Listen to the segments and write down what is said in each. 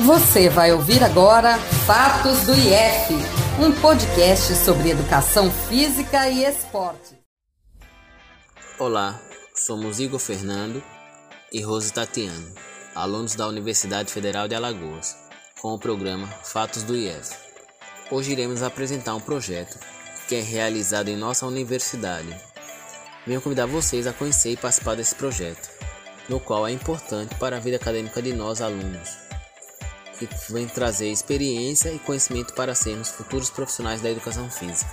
Você vai ouvir agora Fatos do IF, um podcast sobre educação física e esporte. Olá, somos Igor Fernando e Rose Tatiano, alunos da Universidade Federal de Alagoas, com o programa Fatos do IF. Hoje iremos apresentar um projeto que é realizado em nossa universidade. Venho convidar vocês a conhecer e participar desse projeto, no qual é importante para a vida acadêmica de nós alunos que vem trazer experiência e conhecimento para sermos futuros profissionais da educação física.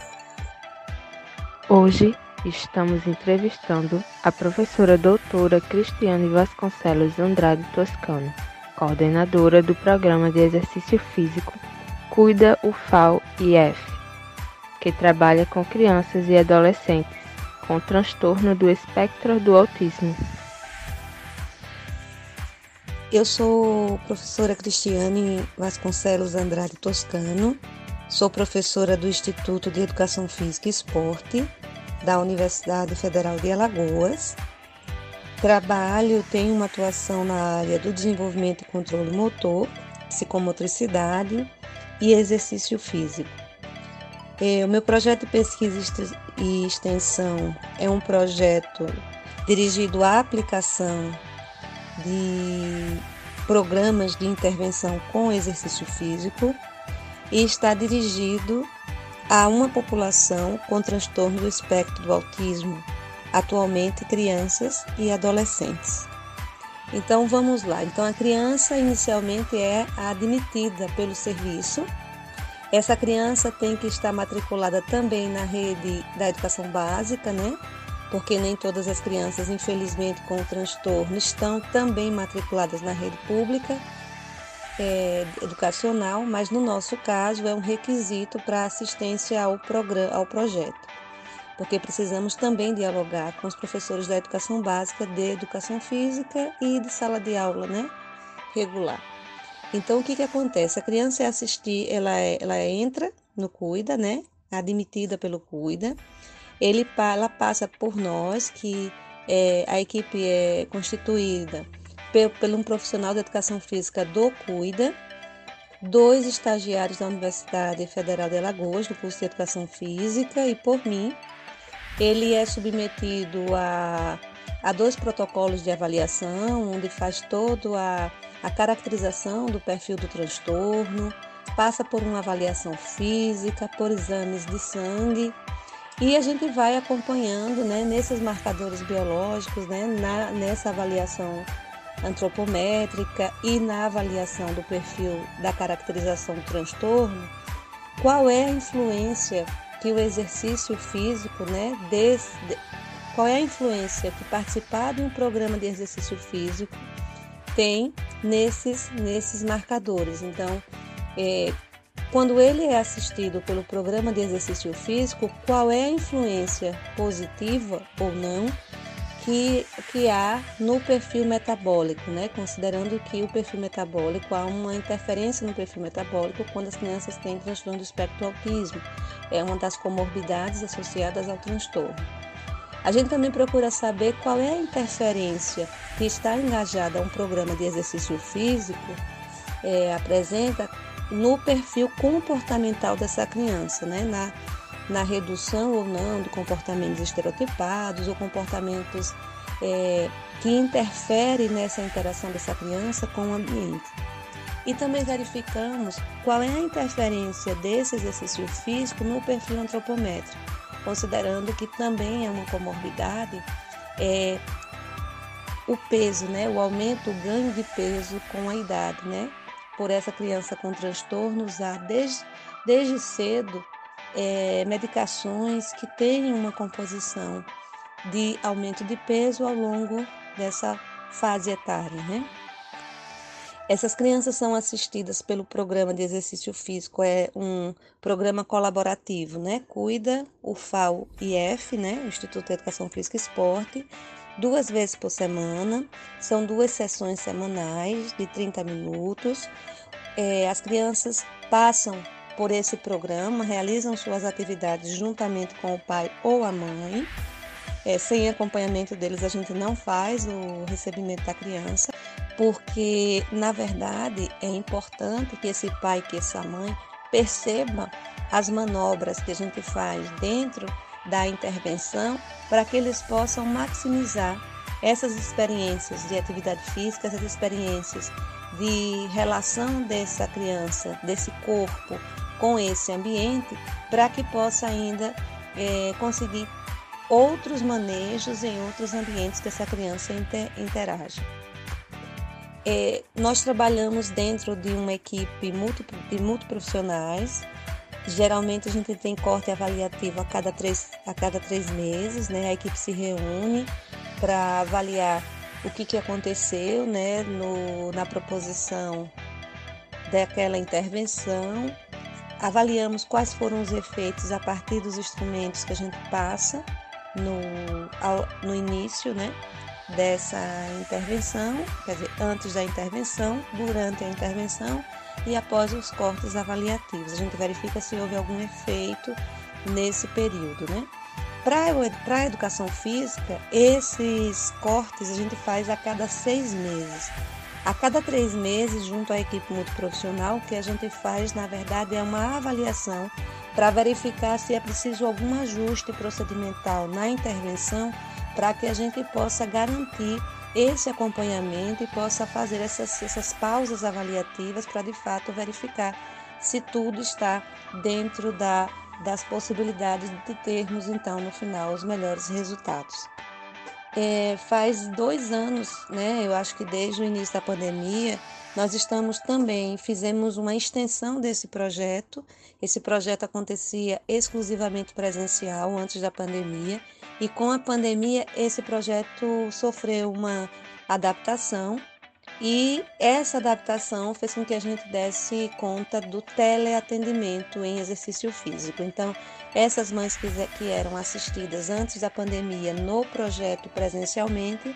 Hoje estamos entrevistando a professora doutora Cristiane Vasconcelos Andrade Toscano, coordenadora do programa de exercício físico Cuida UFAL IF, que trabalha com crianças e adolescentes com transtorno do espectro do autismo. Eu sou professora Cristiane Vasconcelos Andrade Toscano, sou professora do Instituto de Educação Física e Esporte da Universidade Federal de Alagoas. Trabalho, tenho uma atuação na área do desenvolvimento e controle motor, psicomotricidade e exercício físico. É, o meu projeto de pesquisa e extensão é um projeto dirigido à aplicação de programas de intervenção com exercício físico e está dirigido a uma população com transtorno do espectro do autismo, atualmente crianças e adolescentes. Então vamos lá. Então a criança inicialmente é admitida pelo serviço. Essa criança tem que estar matriculada também na rede da educação básica, né? Porque nem todas as crianças, infelizmente, com o transtorno estão também matriculadas na rede pública é, educacional, mas no nosso caso é um requisito para assistência ao, programa, ao projeto, porque precisamos também dialogar com os professores da educação básica, de educação física e de sala de aula, né, regular. Então, o que, que acontece? A criança é assistir, ela, é, ela entra no CUIDA, né, admitida pelo CUIDA, ele, ela passa por nós, que é, a equipe é constituída por, por um profissional de educação física do CUIDA, dois estagiários da Universidade Federal de Alagoas, do curso de Educação Física, e por mim. Ele é submetido a, a dois protocolos de avaliação, onde faz toda a, a caracterização do perfil do transtorno, passa por uma avaliação física, por exames de sangue e a gente vai acompanhando né, nesses marcadores biológicos, né, na, nessa avaliação antropométrica e na avaliação do perfil da caracterização do transtorno, qual é a influência que o exercício físico, né, desse, de, qual é a influência que participar de um programa de exercício físico tem nesses, nesses marcadores. Então, é, quando ele é assistido pelo programa de exercício físico, qual é a influência positiva ou não que, que há no perfil metabólico, né? considerando que o perfil metabólico há uma interferência no perfil metabólico quando as crianças têm transtorno do espectro autismo. É uma das comorbidades associadas ao transtorno. A gente também procura saber qual é a interferência que está engajada a um programa de exercício físico, é, apresenta no perfil comportamental dessa criança, né? na, na redução ou não de comportamentos estereotipados ou comportamentos é, que interferem nessa interação dessa criança com o ambiente. E também verificamos qual é a interferência desse exercício físico no perfil antropométrico, considerando que também é uma comorbidade é, o peso, né, o aumento, o ganho de peso com a idade, né? Por essa criança com transtorno usar desde, desde cedo é, medicações que tenham uma composição de aumento de peso ao longo dessa fase etária, né? Essas crianças são assistidas pelo programa de exercício físico, é um programa colaborativo, né? Cuida o FAO IF, né? Instituto de Educação Física e Esporte, duas vezes por semana. São duas sessões semanais de 30 minutos. É, as crianças passam por esse programa, realizam suas atividades juntamente com o pai ou a mãe. É, sem acompanhamento deles, a gente não faz o recebimento da criança, porque na verdade é importante que esse pai, que essa mãe perceba as manobras que a gente faz dentro da intervenção para que eles possam maximizar essas experiências de atividade física, essas experiências de relação dessa criança, desse corpo com esse ambiente, para que possa ainda é, conseguir outros manejos em outros ambientes que essa criança inter, interage. É, nós trabalhamos dentro de uma equipe de multiprofissionais. Geralmente a gente tem corte avaliativo a cada três, a cada três meses, né? A equipe se reúne para avaliar o que, que aconteceu né, no, na proposição daquela intervenção, avaliamos quais foram os efeitos a partir dos instrumentos que a gente passa no, ao, no início né, dessa intervenção, quer dizer, antes da intervenção, durante a intervenção e após os cortes avaliativos. A gente verifica se houve algum efeito nesse período, né? Para a educação física, esses cortes a gente faz a cada seis meses. A cada três meses, junto à equipe multiprofissional, o que a gente faz, na verdade, é uma avaliação para verificar se é preciso algum ajuste procedimental na intervenção para que a gente possa garantir esse acompanhamento e possa fazer essas, essas pausas avaliativas para de fato verificar se tudo está dentro da das possibilidades de termos então no final os melhores resultados. É, faz dois anos, né? Eu acho que desde o início da pandemia, nós estamos também, fizemos uma extensão desse projeto. Esse projeto acontecia exclusivamente presencial antes da pandemia, e com a pandemia, esse projeto sofreu uma adaptação e essa adaptação fez com que a gente desse conta do teleatendimento em exercício físico. Então, essas mães que, que eram assistidas antes da pandemia no projeto presencialmente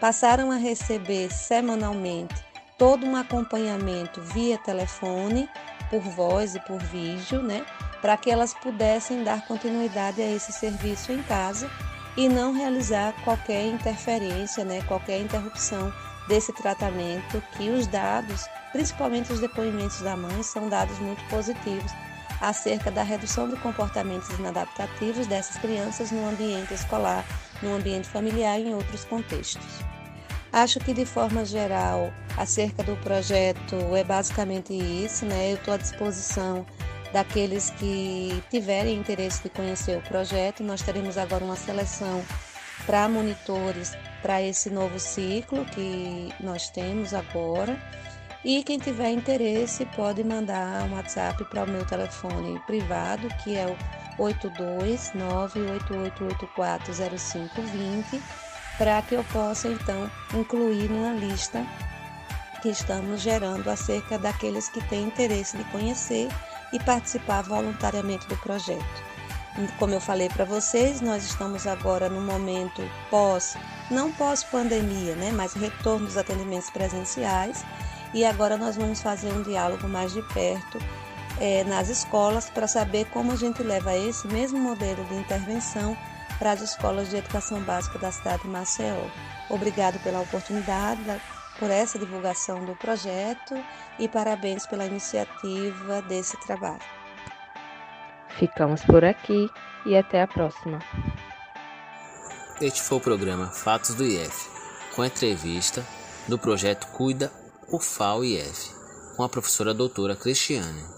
passaram a receber semanalmente todo um acompanhamento via telefone, por voz e por vídeo, né, para que elas pudessem dar continuidade a esse serviço em casa e não realizar qualquer interferência, né, qualquer interrupção desse tratamento, que os dados, principalmente os depoimentos da mãe, são dados muito positivos acerca da redução de comportamentos inadaptativos dessas crianças no ambiente escolar, no ambiente familiar e em outros contextos. Acho que de forma geral, acerca do projeto é basicamente isso, né? Eu estou à disposição daqueles que tiverem interesse de conhecer o projeto. Nós teremos agora uma seleção para monitores para esse novo ciclo que nós temos agora. E quem tiver interesse pode mandar um WhatsApp para o meu telefone privado, que é o 82988840520, para que eu possa então incluir numa lista que estamos gerando acerca daqueles que têm interesse de conhecer e participar voluntariamente do projeto. Como eu falei para vocês, nós estamos agora no momento pós, não pós-pandemia, né, mas retorno dos atendimentos presenciais. E agora nós vamos fazer um diálogo mais de perto é, nas escolas para saber como a gente leva esse mesmo modelo de intervenção para as escolas de educação básica da cidade de Maceió. Obrigado pela oportunidade, por essa divulgação do projeto e parabéns pela iniciativa desse trabalho. Ficamos por aqui e até a próxima. Este foi o programa Fatos do IF, com entrevista do projeto Cuida UFAO IF, com a professora doutora Cristiane.